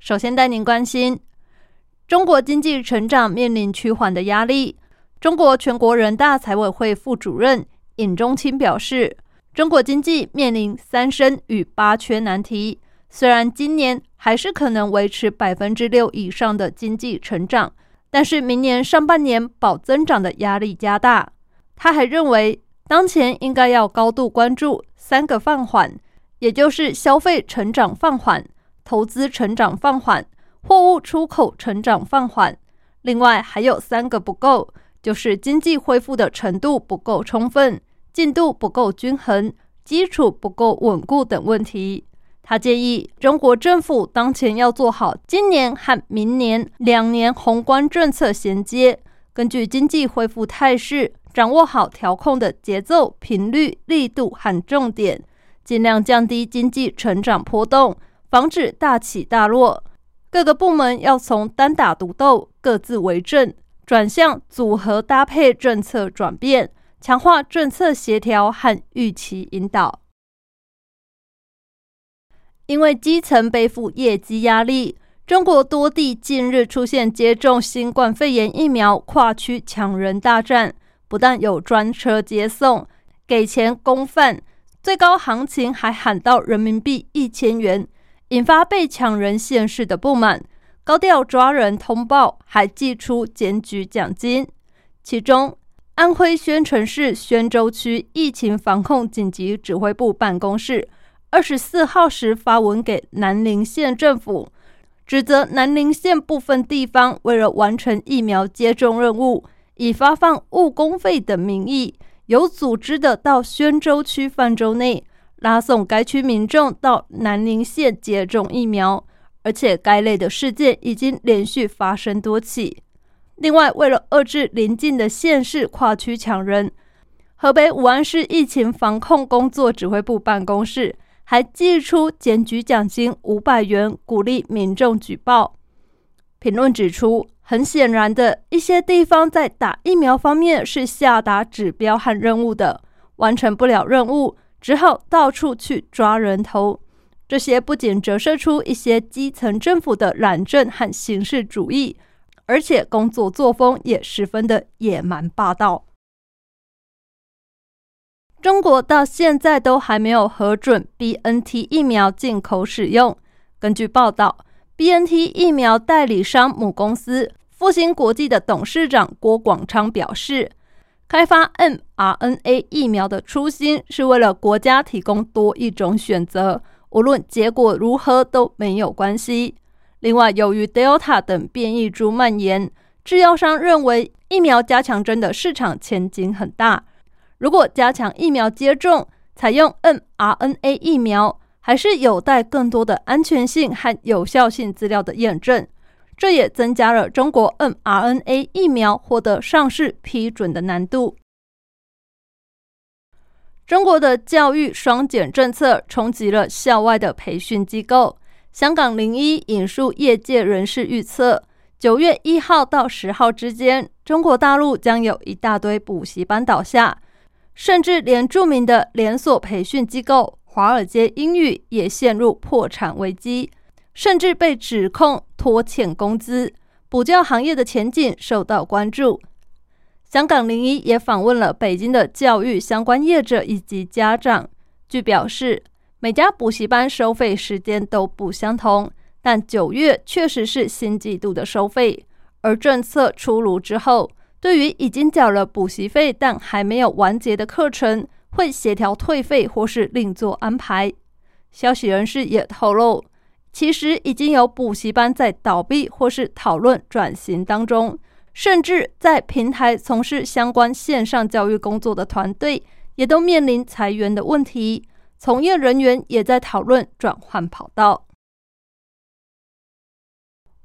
首先带您关心，中国经济成长面临趋缓的压力。中国全国人大财委会副主任尹中清表示，中国经济面临三升与八缺难题。虽然今年还是可能维持百分之六以上的经济成长，但是明年上半年保增长的压力加大。他还认为，当前应该要高度关注。三个放缓，也就是消费成长放缓、投资成长放缓、货物出口成长放缓。另外还有三个不够，就是经济恢复的程度不够充分、进度不够均衡、基础不够稳固等问题。他建议中国政府当前要做好今年和明年两年宏观政策衔接，根据经济恢复态势。掌握好调控的节奏、频率、力度和重点，尽量降低经济成长波动，防止大起大落。各个部门要从单打独斗、各自为政，转向组合搭配政策转变，强化政策协调和预期引导。因为基层背负业绩压力，中国多地近日出现接种新冠肺炎疫苗跨区抢人大战。不但有专车接送、给钱公饭，最高行情还喊到人民币一千元，引发被抢人现市的不满，高调抓人通报，还寄出检举奖金。其中，安徽宣城市宣州区疫情防控紧急指挥部办公室二十四号时发文给南宁县政府，指责南宁县部分地方为了完成疫苗接种任务。以发放误工费等名义，有组织的到宣州区泛舟内拉送该区民众到南宁县接种疫苗，而且该类的事件已经连续发生多起。另外，为了遏制邻近的县市跨区抢人，河北武安市疫情防控工作指挥部办公室还寄出检举奖金五百元，鼓励民众举报。评论指出。很显然的，一些地方在打疫苗方面是下达指标和任务的，完成不了任务，只好到处去抓人头。这些不仅折射出一些基层政府的懒政和形式主义，而且工作作风也十分的野蛮霸道。中国到现在都还没有核准 BNT 疫苗进口使用。根据报道，BNT 疫苗代理商母公司。复兴国际的董事长郭广昌表示，开发 mRNA 疫苗的初心是为了国家提供多一种选择，无论结果如何都没有关系。另外，由于 Delta 等变异株蔓延，制药商认为疫苗加强针的市场前景很大。如果加强疫苗接种采用 mRNA 疫苗，还是有待更多的安全性和有效性资料的验证。这也增加了中国 mRNA 疫苗获得上市批准的难度。中国的教育双减政策冲击了校外的培训机构。香港零一引述业界人士预测，九月一号到十号之间，中国大陆将有一大堆补习班倒下，甚至连著名的连锁培训机构华尔街英语也陷入破产危机。甚至被指控拖欠工资，补教行业的前景受到关注。香港零一也访问了北京的教育相关业者以及家长。据表示，每家补习班收费时间都不相同，但九月确实是新季度的收费。而政策出炉之后，对于已经缴了补习费但还没有完结的课程，会协调退费或是另作安排。消息人士也透露。其实已经有补习班在倒闭或是讨论转型当中，甚至在平台从事相关线上教育工作的团队也都面临裁员的问题，从业人员也在讨论转换跑道。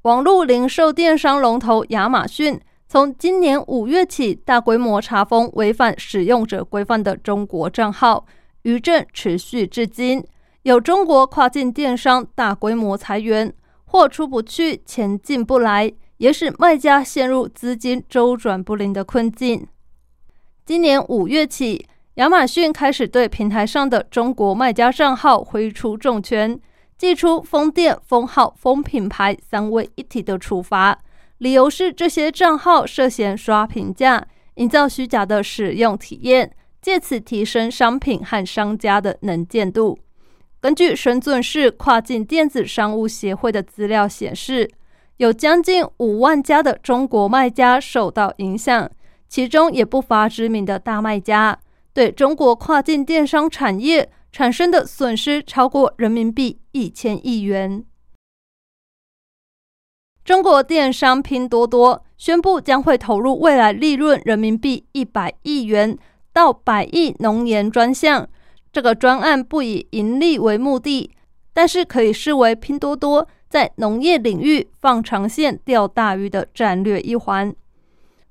网络零售电商龙头亚马逊从今年五月起大规模查封违反使用者规范的中国账号，余震持续至今。有中国跨境电商大规模裁员，货出不去，钱进不来，也使卖家陷入资金周转不灵的困境。今年五月起，亚马逊开始对平台上的中国卖家账号挥出重拳。寄出封店、封号、封品牌三位一体的处罚，理由是这些账号涉嫌刷评价，营造虚假的使用体验，借此提升商品和商家的能见度。根据深圳市跨境电子商务协会的资料显示，有将近五万家的中国卖家受到影响，其中也不乏知名的大卖家，对中国跨境电商产业。产生的损失超过人民币一千亿元。中国电商拼多多宣布将会投入未来利润人民币一百亿元到百亿农研专项。这个专案不以盈利为目的，但是可以视为拼多多在农业领域放长线钓大鱼的战略一环。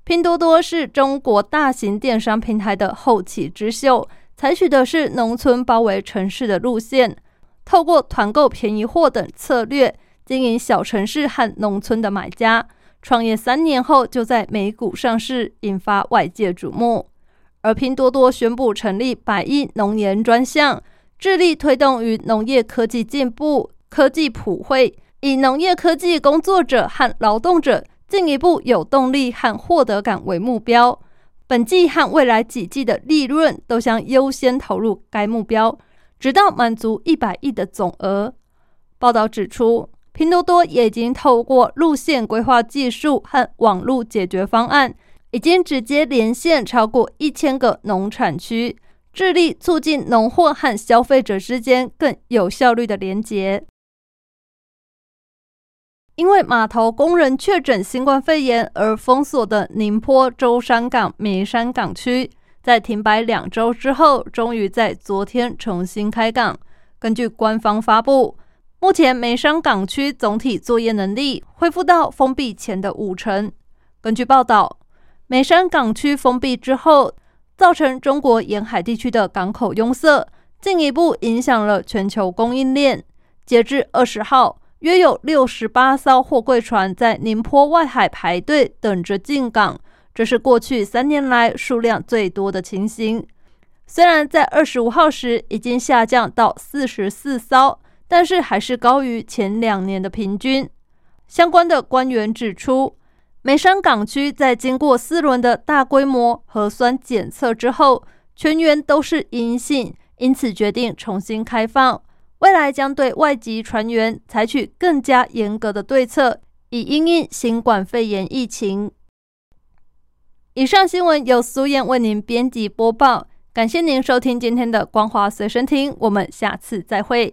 拼多多是中国大型电商平台的后起之秀。采取的是农村包围城市的路线，透过团购便宜货等策略经营小城市和农村的买家。创业三年后就在美股上市，引发外界瞩目。而拼多多宣布成立百亿农研专项，致力推动与农业科技进步、科技普惠，以农业科技工作者和劳动者进一步有动力和获得感为目标。本季和未来几季的利润都将优先投入该目标，直到满足一百亿的总额。报道指出，拼多多也已经透过路线规划技术和网络解决方案，已经直接连线超过一千个农产区，致力促进农货和消费者之间更有效率的连接。因为码头工人确诊新冠肺炎而封锁的宁波舟山港梅山港区，在停摆两周之后，终于在昨天重新开港。根据官方发布，目前梅山港区总体作业能力恢复到封闭前的五成。根据报道，梅山港区封闭之后，造成中国沿海地区的港口拥塞，进一步影响了全球供应链。截至二十号。约有六十八艘货柜船在宁波外海排队等着进港，这是过去三年来数量最多的情形。虽然在二十五号时已经下降到四十四艘，但是还是高于前两年的平均。相关的官员指出，梅山港区在经过四轮的大规模核酸检测之后，全员都是阴性，因此决定重新开放。未来将对外籍船员采取更加严格的对策，以应应新冠肺炎疫情。以上新闻由苏燕为您编辑播报，感谢您收听今天的光华随身听，我们下次再会。